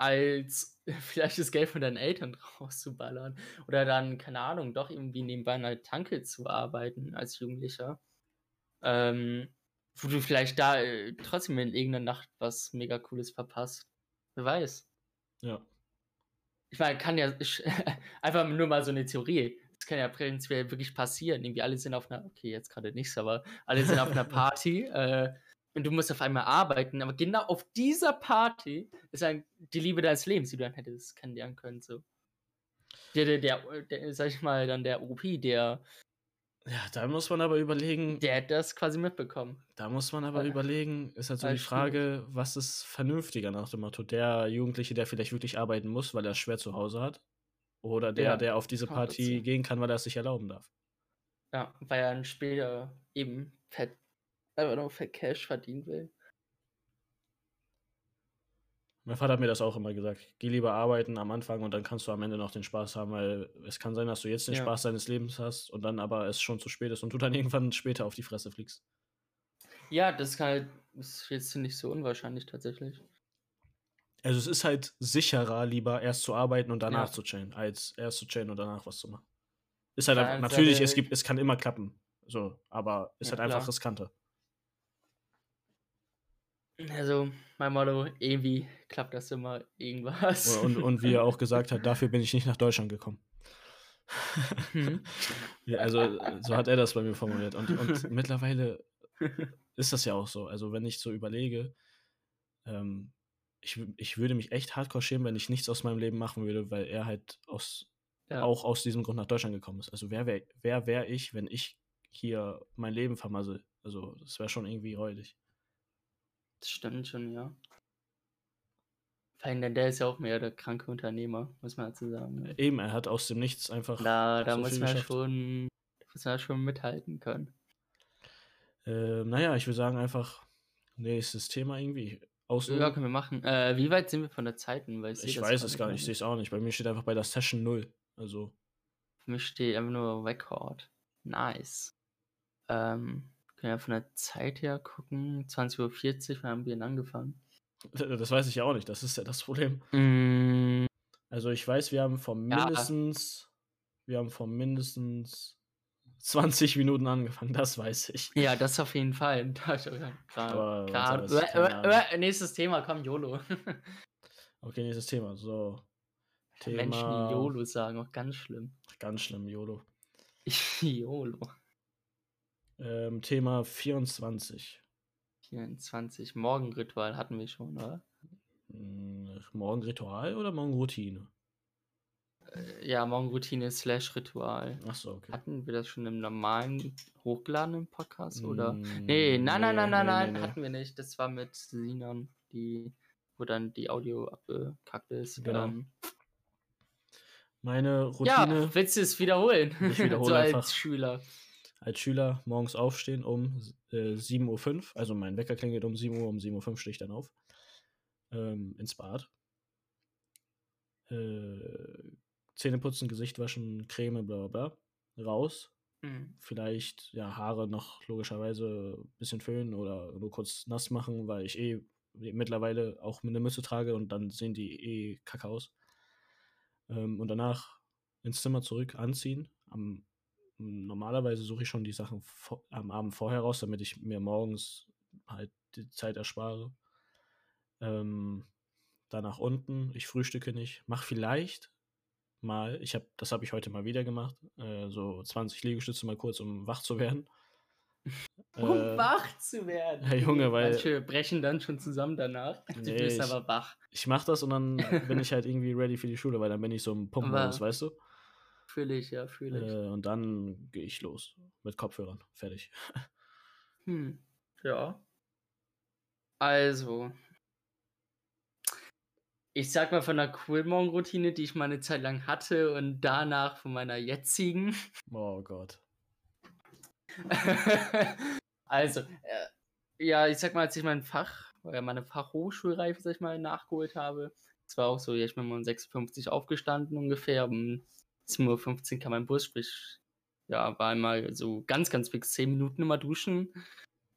Als [LAUGHS] vielleicht das Geld von deinen Eltern [LAUGHS] rauszuballern oder dann, keine Ahnung, doch irgendwie nebenbei in einer Tanke zu arbeiten als Jugendlicher. Ähm, wo du vielleicht da äh, trotzdem in irgendeiner Nacht was mega Cooles verpasst. Wer weiß. Ja. Ich meine, kann ja ich, [LAUGHS] einfach nur mal so eine Theorie. Das kann ja prinzipiell wirklich passieren. Irgendwie alle sind auf einer, okay, jetzt gerade nichts, aber alle sind auf einer Party äh, und du musst auf einmal arbeiten. Aber genau auf dieser Party ist dann die Liebe deines Lebens, die du dann hättest kennenlernen können. So. Der, der, der, der, sag ich mal, dann der OP, der, Ja, da muss man aber überlegen, der hat das quasi mitbekommen. da muss man aber Äh, überlegen, ist halt so die Frage, was ist vernünftiger nach dem Motto? Der Jugendliche, der vielleicht wirklich arbeiten muss, weil er es schwer zu Hause hat? Oder der, Ja, der auf diese Party gehen kann, weil er es sich erlauben darf? Ja, weil er dann später eben fett, einfach nur fett Cash verdienen will. Mein Vater hat mir das auch immer gesagt. Geh lieber arbeiten am Anfang und dann kannst du am Ende noch den Spaß haben, weil es kann sein, dass du jetzt den Ja. Spaß deines Lebens hast und dann aber es schon zu spät ist und du dann irgendwann später auf die Fresse fliegst. Ja, das kann halt, ist jetzt nicht so unwahrscheinlich tatsächlich. Also es ist halt sicherer, lieber erst zu arbeiten und danach Ja. zu chillen, als erst zu chillen und danach was zu machen. Ist halt Ja, einfach, ist natürlich, halt- es gibt, es kann immer klappen. So, aber ist Ja, halt einfach klar. riskanter. Also, mein Motto, irgendwie klappt das immer irgendwas. Und, und, wie er auch gesagt hat, dafür bin ich nicht nach Deutschland gekommen. [LAUGHS] Ja, also, so hat er das bei mir formuliert. Und, und [LAUGHS] mittlerweile ist das ja auch so. Also, wenn ich so überlege, ähm, ich, ich würde mich echt hardcore schämen, wenn ich nichts aus meinem Leben machen würde, weil er halt aus, ja. auch aus diesem Grund nach Deutschland gekommen ist. Also, wer wäre wer wär ich, wenn ich hier mein Leben vermassel? Also, das wäre schon irgendwie räudig. Das stimmt schon, ja. Vor allem, denn der ist ja auch mehr der kranke Unternehmer, muss man dazu sagen. ne? Eben, er hat aus dem Nichts einfach Da, da so muss man schon, muss man schon mithalten können. Äh, naja, ich würde sagen einfach nächstes Thema irgendwie. Auslösen. Ja, können wir machen. Äh, wie weit sind wir von der Zeiten? Weil ich das weiß es gar nicht, ich sehe es auch nicht. Bei mir steht einfach bei der Session 0. Also, Für mich steht einfach nur Record. Nice. Ähm, können wir von der Zeit her gucken. 20.40 Uhr, wann haben wir denn angefangen? das weiß ich ja auch nicht, das ist ja das Problem. Mm, Also ich weiß, wir haben vor Ja. mindestens, wir haben vor mindestens 20 Minuten angefangen, das weiß ich. ja, das auf jeden Fall. [LAUGHS] Aber grad- äh, äh, äh, Nächstes Thema, komm, YOLO. [LAUGHS] Okay, nächstes Thema. So, Menschen, die Thema, YOLO sagen, auch ganz schlimm. ganz schlimm, YOLO. [LAUGHS] YOLO. Ähm, Thema 24. 24. Morgenritual hatten wir schon, oder? Hm, Morgenritual oder Morgenroutine? Äh, Ja, Morgenroutine slash Ritual. Achso, okay. Hatten wir das schon im normalen hochgeladenen Podcast, oder? Mm, Nee, nein, nein, nein, nein, nein, nee, hatten wir nicht. Das war mit Sinan, die, wo dann die Audio abgekackt ist. Genau. Ähm, Meine Routine ja, willst du es wiederholen? Ich wiederhole [LAUGHS] so einfach. als Schüler. Als Schüler morgens aufstehen um äh, 7.05 Uhr. Also mein Wecker klingelt um 7 Uhr, um 7.05 Uhr stehe ich dann auf. Ähm, ins Bad. Äh, Zähne putzen, Gesicht waschen, Creme, bla bla bla. Raus. Mhm. Vielleicht, ja, Haare noch logischerweise ein bisschen föhnen oder nur kurz nass machen, weil ich eh mittlerweile auch mit einer Mütze trage und dann sehen die eh kacke aus. Ähm, und danach ins Zimmer zurück, anziehen. Am, normalerweise suche ich schon die Sachen am Abend vorher raus, damit ich mir morgens halt die Zeit erspare. Ähm, danach unten, ich frühstücke nicht, mach vielleicht mal, ich habe, das habe ich heute mal wieder gemacht, äh, so 20 Liegestütze mal kurz, um wach zu werden. [LAUGHS] Um Äh, wach zu werden. ja, Junge, weil- Manche brechen dann schon zusammen danach. Du Nee, bist ich- aber wach. Ich mache das und dann [LAUGHS] bin ich halt irgendwie ready für die Schule, weil dann bin ich so Pumpenmodus, Aber- weißt du? Fühle ich, ja, fühle ich. Äh, und dann gehe ich los mit Kopfhörern. Fertig. [LAUGHS] Hm, ja. Also. Ich sag mal von der cool Morgenroutine, die ich mal eine Zeit lang hatte und danach von meiner jetzigen. Oh Gott. [LAUGHS] also, äh, ja, ich sag mal, als ich mein Fach, oder meine Fachhochschulreife, sag ich mal, nachgeholt habe, es war auch so, ja, ich bin mal um 6.50 Uhr aufgestanden ungefähr, um 7.15 Uhr kam mein Bus, sprich, ja, war einmal so ganz, ganz fix 10 Minuten immer duschen,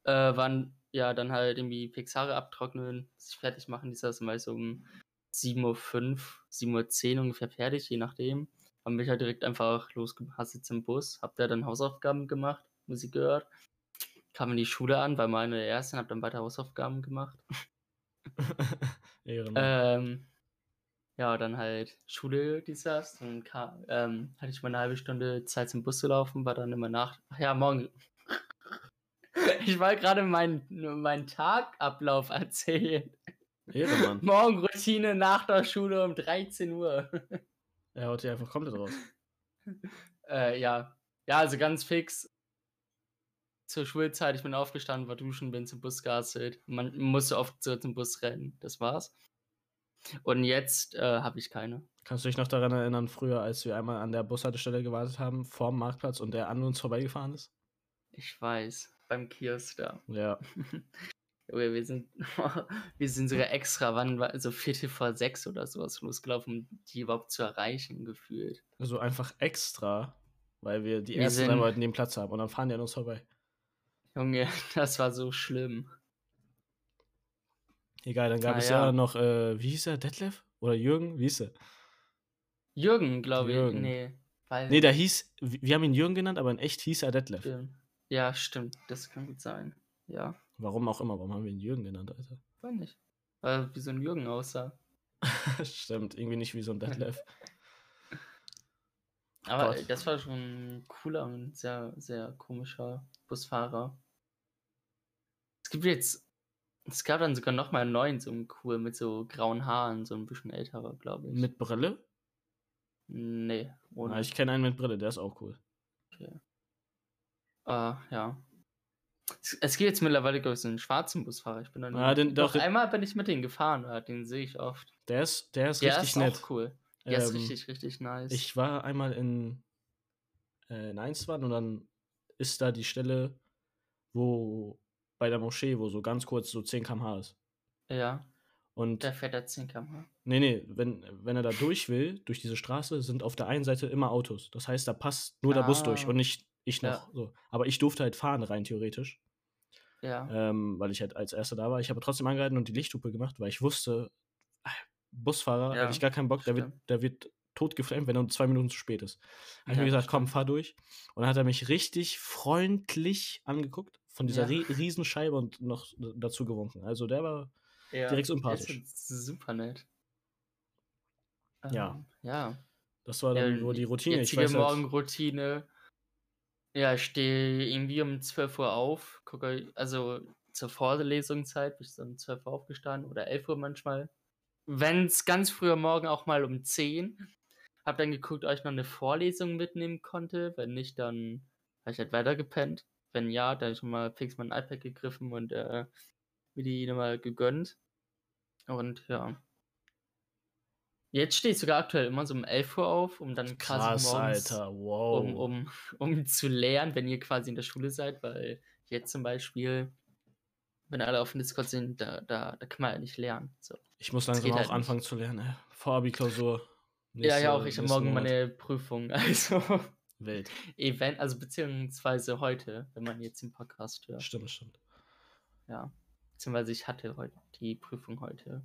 äh, waren ja dann halt irgendwie fix Haare abtrocknen, sich fertig machen, dieser ist mal so um 7.05 Uhr, 7.10 Uhr ungefähr fertig, je nachdem. Dann bin ich halt direkt einfach losgehasselt zum Bus, hab da dann Hausaufgaben gemacht, Musik gehört, kam in die Schule an, war meine erste, hab dann weiter Hausaufgaben gemacht. [LAUGHS] Ehrenmann. Ähm, ja, dann halt Schule, dies, das. Dann kam, ähm, hatte ich mal eine halbe Stunde Zeit zum Bus zu laufen, war dann immer nach. Ach ja, morgen. [LAUGHS] Ich wollte gerade meinen meinen Tagablauf erzählen. Ehrenmann. [LAUGHS] Morgenroutine nach der Schule um 13 Uhr. [LAUGHS] Er haut hier einfach komplett raus. Äh, ja. Ja, also ganz fix. Zur Schulzeit, ich bin aufgestanden, war duschen, bin zum Bus gehasselt. Man musste oft so zum Bus rennen. Das war's. Und jetzt äh, habe ich keine. Kannst du dich noch daran erinnern, früher, als wir einmal an der Bushaltestelle gewartet haben, vorm Marktplatz und der an uns vorbeigefahren ist? Ich weiß, beim Kiosk da. Ja. [LAUGHS] Junge, wir sind, [LAUGHS] wir sind sogar extra, wann war, also Viertel vor sechs oder sowas losgelaufen, um die überhaupt zu erreichen, gefühlt. Also einfach extra, weil wir die Wir ersten drei wollten den Platz haben und dann fahren die an uns vorbei. Junge, [LAUGHS] das war so schlimm. Egal, dann gab Ah, es ja, ja. noch, äh, wie hieß er, Detlef? Oder Jürgen? Wie hieß er? Jürgen, glaube ich. Jürgen. Nee. Weil, Nee, der hieß, wir haben ihn Jürgen genannt, aber in echt hieß er Detlef. Ja, stimmt. Das kann gut sein. Ja, Warum auch immer, warum haben wir ihn Jürgen genannt, Alter? weiß nicht. Weil wie so ein Jürgen aussah. [LAUGHS] Stimmt, irgendwie nicht wie so ein Detlef. [LAUGHS] Aber Gott. das war schon ein cooler und sehr, sehr komischer Busfahrer. Es gibt jetzt, es gab dann sogar noch mal einen neuen, so einen cool mit so grauen Haaren, so ein bisschen älterer, glaube ich. Mit Brille? Nee, ohne. Ah, ich kenne einen mit Brille, der ist auch cool. Ah, ja. Es- Es gibt jetzt mittlerweile, glaube ich, so einen schwarzen Busfahrer. Ich bin dann Ah, den- doch doch, einmal bin ich mit denen gefahren, ja, den sehe ich oft. Der ist, der ist Der richtig ist nett. auch cool. Der ist Ähm, richtig, richtig nice. Ich war einmal in, äh, in Einswann und dann ist da die Stelle, wo bei der Moschee, wo so ganz kurz so 10 km/h ist. ja, Und der fährt da 10 km/h. nee, nee, wenn, wenn er da durch will, durch diese Straße, sind auf der einen Seite immer Autos. Das heißt, da passt nur der Bus durch Ah. und nicht ich Ja. noch. So. Aber ich durfte halt fahren, rein theoretisch. Ja. ähm, weil ich halt als Erster da war. Ich habe trotzdem angehalten und die Lichthupe gemacht, weil ich wusste, ah, Busfahrer, Ja, hätte ich gar keinen Bock, der wird, der wird tot geflammt, wenn er zwei Minuten zu spät ist. Habe ich Ja, mir das gesagt, komm, fahr durch. Und dann hat er mich richtig freundlich angeguckt, von dieser Ja. rie Riesenscheibe und noch dazu gewunken. Also der war, ja. direkt sympathisch. Super nett. Ja. Ähm, Ja. das war Ja, dann wohl die Routine. Ich Jetzige weiß Morgenroutine. Ja, ich stehe irgendwie um 12 Uhr auf, gucke, also zur Vorlesungszeit bin ich so um 12 Uhr aufgestanden oder 11 Uhr manchmal. Wenn es ganz früher Morgen auch mal um 10. Hab dann geguckt, ob ich noch eine Vorlesung mitnehmen konnte. Wenn nicht, dann habe ich halt weiter gepennt. Wenn ja, dann habe ich schon mal fix mein iPad gegriffen und äh, mir die nochmal gegönnt. Und ja. Jetzt stehe ich sogar aktuell immer so um 11 Uhr auf, um dann quasi krass, morgens Alter, wow. um, um, um zu lernen, wenn ihr quasi in der Schule seid, weil jetzt zum Beispiel, wenn alle auf dem Discord sind, da, da, da kann man ja nicht lernen. So. ich muss langsam auch halt nicht. anfangen zu lernen. ey. Vor-Abi-Klausur. ja, ja, auch ich habe morgen Monat. meine Prüfung, [LAUGHS] also Wild. Event, also beziehungsweise heute, wenn man jetzt den Podcast hört. Stimmt, stimmt. Ja. Beziehungsweise ich hatte heute die Prüfung heute.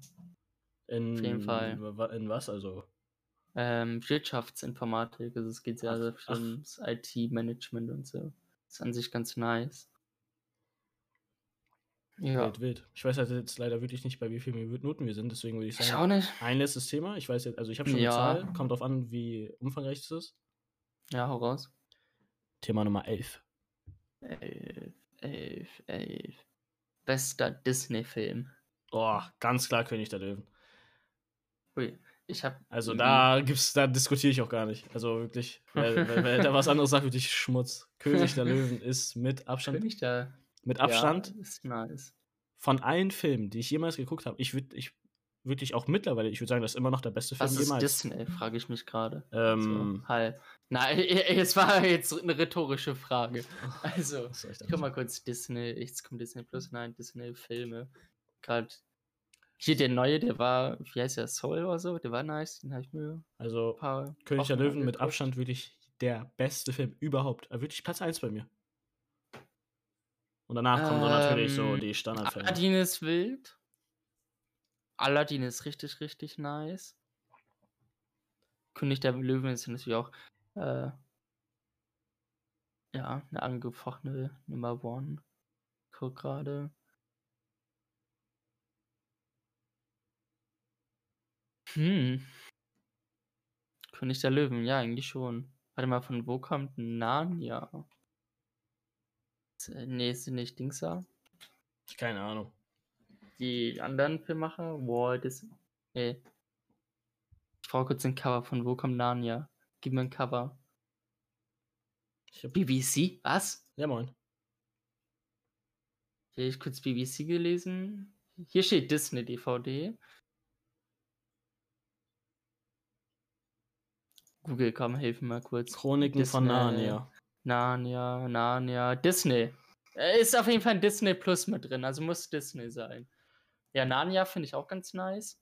In, jeden Fall. In was? Also, Ähm, Wirtschaftsinformatik, also es geht sehr, sehr viel ums IT-Management und so. ist an sich ganz nice. Ja. wild, wild. Ich weiß halt jetzt leider wirklich nicht, bei wie vielen Minuten wir sind, deswegen würde ich Ich sagen, auch nicht. ein letztes Thema. Ich weiß jetzt, also ich habe schon Ja. eine Zahl, kommt drauf an, wie umfangreich es ist. Ja, hau raus. Thema Nummer 11. Elf, elf, elf. Bester Disney-Film. Oh, ganz klar König der Löwen. Ui, ich hab. Also da gibt's, da diskutiere ich auch gar nicht. Also wirklich, wer, [LAUGHS] wer, wer da was anderes sagt, wirklich Schmutz. König der Löwen [LAUGHS] ist mit Abstand, König der. mit Abstand Ja, ist nice. von allen Filmen, die ich jemals geguckt habe, ich würde, ich wirklich auch mittlerweile, ich würde sagen, das ist immer noch der beste Film Was ist jemals. Disney, frage ich mich gerade. Ähm, So, halt. Nein, [LAUGHS] es war jetzt eine rhetorische Frage. Also, ich guck mal kurz Disney. Jetzt kommt Disney Plus. Nein, Disney-Filme. Gerade. Hier der neue, der war, wie heißt der, Soul oder so? Der war nice. Den habe ich mir Also. König der Löwen mit. Abstand wirklich der beste Film überhaupt. Wirklich Platz 1 bei mir. Und danach kommen so natürlich so Ähm, die Standardfilme. Aladdin ist wild. Aladdin ist richtig, richtig nice. König der Löwen ist natürlich auch äh, ja, eine angefochtene Number One. Guck gerade. Hm. König der Löwen, ja, eigentlich schon. Warte mal, von wo kommt Narnia? Äh, Nee, ist nicht Dingsa. Keine Ahnung. Die anderen Filmmacher, Walt Disney. Nee. Ich brauche kurz ein Cover von Wo kommt Narnia? Gib mir ein Cover. BBC? Was? ja, moin. Hier ich kurz BBC gelesen. Hier steht Disney DVD. Google, komm, hilf mir mal kurz. Chroniken von Disney. Narnia. Narnia, Narnia, Disney. Äh, Ist auf jeden Fall ein Disney Plus mit drin, also muss Disney sein. Ja, Narnia finde ich auch ganz nice.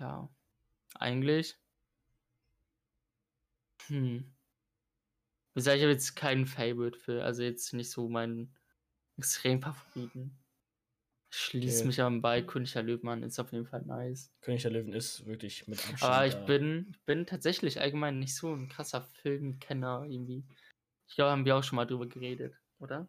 Ja, eigentlich. Hm. Ich habe jetzt keinen Favorite für, also jetzt nicht so meinen extrem Favoriten. Schließt Okay. mich aber bei König der Löwen an, ist auf jeden Fall nice. König der Löwen ist wirklich mit Abstand. Aber ich da. bin, ich bin tatsächlich allgemein nicht so ein krasser Filmkenner irgendwie. Ich glaube, haben wir auch schon mal drüber geredet, oder?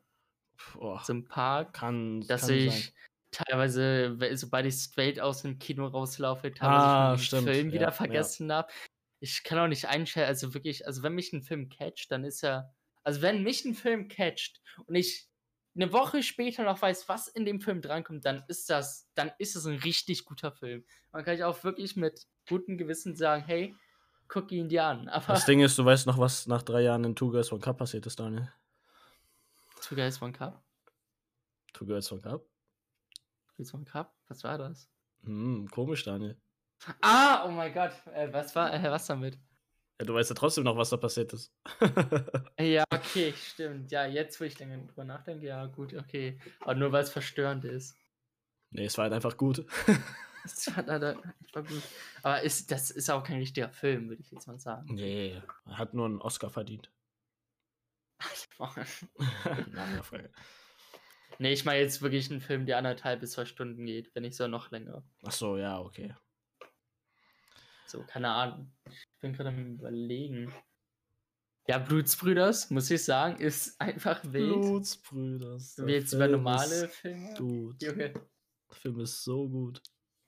Boah, ein paar, kann, dass kann ich sein. teilweise, we- sobald ich straight aus dem Kino rauslaufe, teilweise Ah, den Film ja, wieder ja. vergessen habe. Ich kann auch nicht einschätzen, also wirklich, also wenn mich ein Film catcht, dann ist er, also wenn mich ein Film catcht und ich eine Woche später noch weiß, was in dem Film drankommt, dann ist das, dann ist es ein richtig guter Film. Man kann ich auch wirklich mit gutem Gewissen sagen, hey, guck ihn dir an. [LAUGHS] Aber Das Ding ist, du weißt noch, was nach drei Jahren in Two Girls One Cup passiert ist, Daniel. Two Guys One Cup? Two Girls One Cup? Two Guys One Cup? Was war das? Hm, komisch, Daniel. Ah, oh mein Gott. Äh, was war, äh, was damit? Ja, du weißt ja trotzdem noch, was da passiert ist. [LAUGHS] Ja, okay, stimmt. Ja, jetzt, wo ich länger drüber nachdenke, ja, gut, okay. Aber nur weil es verstörend ist. nee, es war halt einfach gut. [LAUGHS] Das war, leider einfach gut. Aber ist, das ist auch kein richtiger Film, würde ich jetzt mal sagen. nee, hat nur einen Oscar verdient. Nein, Frage. nee, ich meine jetzt wirklich einen Film, der anderthalb bis zwei Stunden geht, wenn nicht so noch länger. Ach so, ja, okay. So, keine Ahnung. Ich bin gerade am überlegen. Ja, Blutsbrüders, muss ich sagen, ist einfach wild. Blutsbrüders. Wir jetzt über normale Filme. Dude, Junge. der Film ist so gut.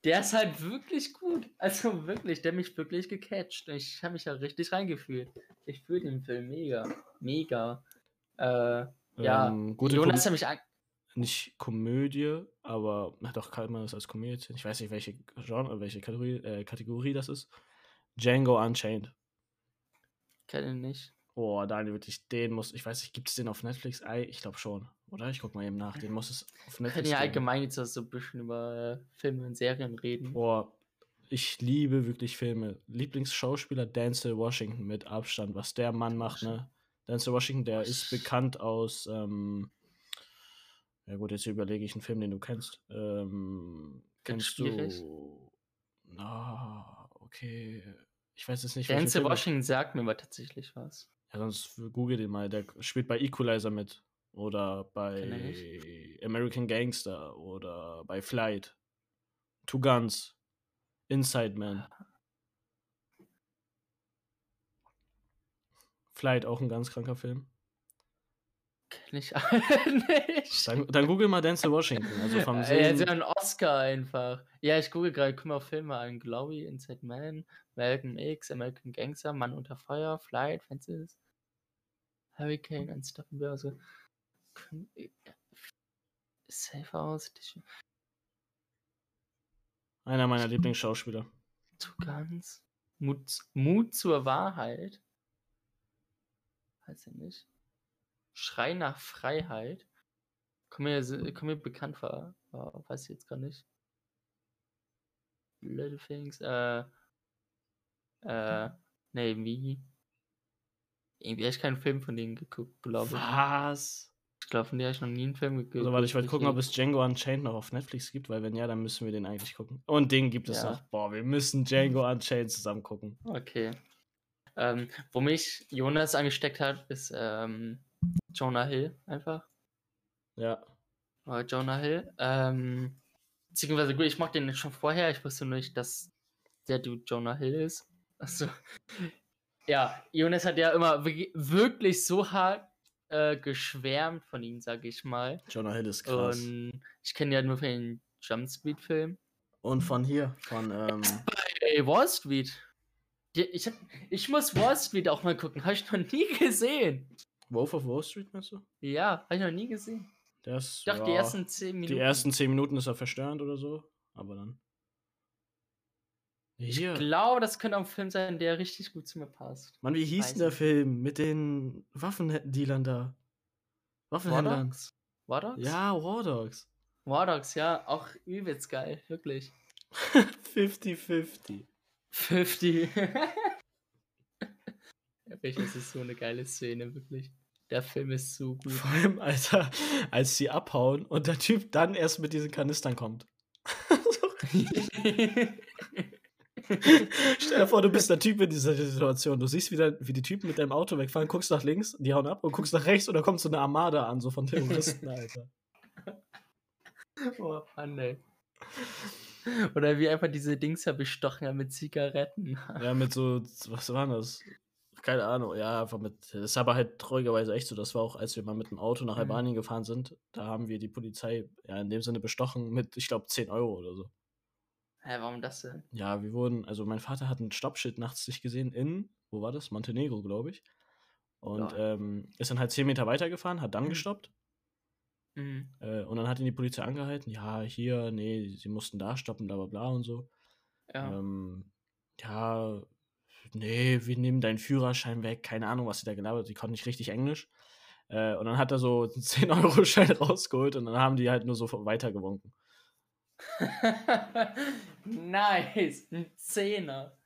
Der ist halt wirklich gut. Also wirklich, der mich wirklich gecatcht. Ich habe mich ja richtig reingefühlt. Ich fühle den Film mega. Mega. Äh, ja, Ähm, gute Jonas hat mich an nicht Komödie, aber doch kann man das als Komödie. Ich weiß nicht, welche Genre, welche Kategorie, äh, Kategorie das ist. Django Unchained. kenne ihn nicht. Oh, Daniel, wirklich, den muss, ich weiß nicht, gibt es den auf Netflix? Ich glaube schon. Oder? Ich guck mal eben nach. Den muss es auf Netflix können ja allgemein jetzt so ein bisschen über Filme und Serien reden. Boah, ich liebe wirklich Filme. Lieblingsschauspieler Denzel Washington mit Abstand, was der Mann macht, ne? Denzel Washington, der ist bekannt aus, ähm, ja gut, jetzt überlege ich einen Film, den du kennst. Ähm, Ganz kennst schwierig. du, na, okay, ich weiß jetzt nicht, Denzel Washington sagt mir aber tatsächlich was. Ja, sonst google den mal, der spielt bei Equalizer mit. Oder er bei American Gangster oder bei Flight. Two Guns. Inside Man. Flight, auch ein ganz kranker Film. Kenn ich [LAUGHS] alle nicht. Dann, dann google mal Denzel Washington. Also vom hat Sehen. ja einen Oscar einfach. Ja, ich gucke gerade, guck mal auf Filme an. Glowy, Inside Man, Malcolm X, American Gangster, Mann unter Feuer, Flight, Fences, Hurricane, Unstoppable, also Safe House, Dich- Einer meiner Lieblingsschauspieler. zu ganz. Mut, Mut zur Wahrheit. Weiß ich nicht. Schrei nach Freiheit. Kommt mir, kommt mir bekannt vor. aber weiß ich jetzt gar nicht. Little Things, äh. Äh. Nee, wie? Irgendwie habe ich keinen Film von denen geguckt, glaube ich. Was? Ich glaube, von denen habe ich noch nie einen Film geguckt. Also warte, ich wollte gucken, ob es Django Unchained noch auf Netflix gibt, weil wenn ja, dann müssen wir den eigentlich gucken. Und den gibt es Ja. noch. Boah, wir müssen Django Unchained zusammen gucken. Okay. Ähm, wo mich Jonas angesteckt hat, ist ähm, Jonah Hill einfach. Ja. Oder Jonah Hill. Ähm, beziehungsweise gut, ich mochte den schon vorher. Ich wusste nur nicht, dass der Dude Jonah Hill ist. Also, [LAUGHS] ja, Jonas hat ja immer wirk- wirklich so hart äh, geschwärmt von ihm, sag ich mal. Jonah Hill ist krass. Und ich kenne ja nur von den Jumpspeed-Film. Und von hier, von, ähm, Ey, Wall Street. Ich, hab, ich muss Wall Street auch mal gucken. Habe ich noch nie gesehen. Wolf of Wall Street, meinst du? Ja, habe ich noch nie gesehen. Ist, Ich dachte, die ersten 10 Minuten. die ersten 10 Minuten ist er verstörend oder so, aber dann. Ich Hier. glaube, das könnte auch ein Film sein, der richtig gut zu mir passt. Mann, wie hieß weiß denn der nicht. Film mit den Waffendealern da? Waffenhändlern. War Dogs? Ja, War Dogs. War Dogs, ja, auch übelst geil, wirklich. [LAUGHS] 50-50. 50. [LAUGHS] Wirklich, das ist so eine geile Szene, wirklich. Der Film ist so gut. Vor allem, Alter, als sie abhauen und der Typ dann erst mit diesen Kanistern kommt. [LAUGHS] [LAUGHS] Stell dir vor, du bist der Typ in dieser Situation. Du siehst wieder, wie die Typen mit deinem Auto wegfahren, guckst nach links, die hauen ab und guckst nach rechts und da kommt so eine Armada an, so von Terroristen, [LAUGHS] Alter. oh Mann, ey. Oder wie einfach diese Dings da bestochen haben mit Zigaretten. [LAUGHS] Ja, mit so, was war das? Keine Ahnung, ja, einfach mit. Das ist aber halt traurigerweise echt so. Das war auch, als wir mal mit dem Auto nach Mhm. Albanien gefahren sind, da haben wir die Polizei ja in dem Sinne bestochen mit, ich glaube, 10 Euro oder so. Hä, warum das denn? Ja, wir wurden, also mein Vater hat ein Stoppschild nachts nicht gesehen in, wo war das? Montenegro, glaube ich. Und Ja. ähm, ist dann halt 10 Meter weitergefahren, hat dann Mhm. gestoppt. Mhm. Äh, und dann hat ihn die Polizei angehalten. Ja, hier, nee, sie mussten da stoppen, bla bla bla und so. Ja. Ähm, ja, nee, wir nehmen deinen Führerschein weg. Keine Ahnung, was sie da gelabert hat. Die konnten nicht richtig Englisch. Äh, und dann hat er so [LAUGHS] einen 10-Euro-Schein rausgeholt und dann haben die halt nur so weitergewunken. [LAUGHS] nice, ein Zehner.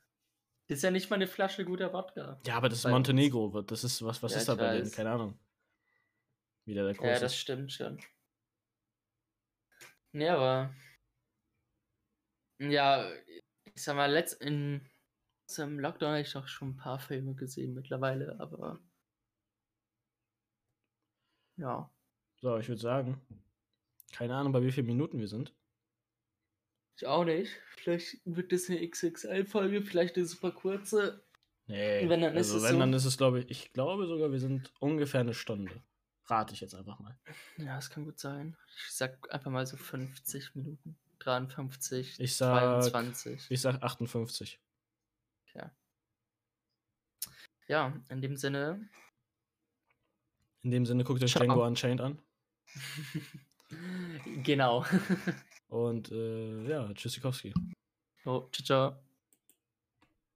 Das ist ja nicht mal eine Flasche guter Wodka. Ja, aber das ist Montenegro. Das ist, was, was ja, ist da bei denen? Keine Ahnung. Wieder der Kurs Ja, das stimmt schon. Nee, aber. Ja, ich sag mal, letzt in zum Lockdown habe ich doch schon ein paar Filme gesehen mittlerweile, aber. Ja. So, ich würde sagen, keine Ahnung, bei wie vielen Minuten wir sind. Ich auch nicht. Vielleicht wird das eine XXL-Folge, vielleicht eine super kurze. Nee, wenn dann also ist es wenn, so. dann ist es, glaube ich, ich glaube sogar, wir sind ungefähr eine Stunde. Rate ich jetzt einfach mal. Ja, das kann gut sein. Ich sag einfach mal so 50 Minuten. 53, ich sag, 22. Ich sag 58. Okay. Ja, in dem Sinne. In dem Sinne guckt euch Django Unchained an. [LAUGHS] genau. Und äh, ja, Tschüssikowski. Oh, ciao, ciao.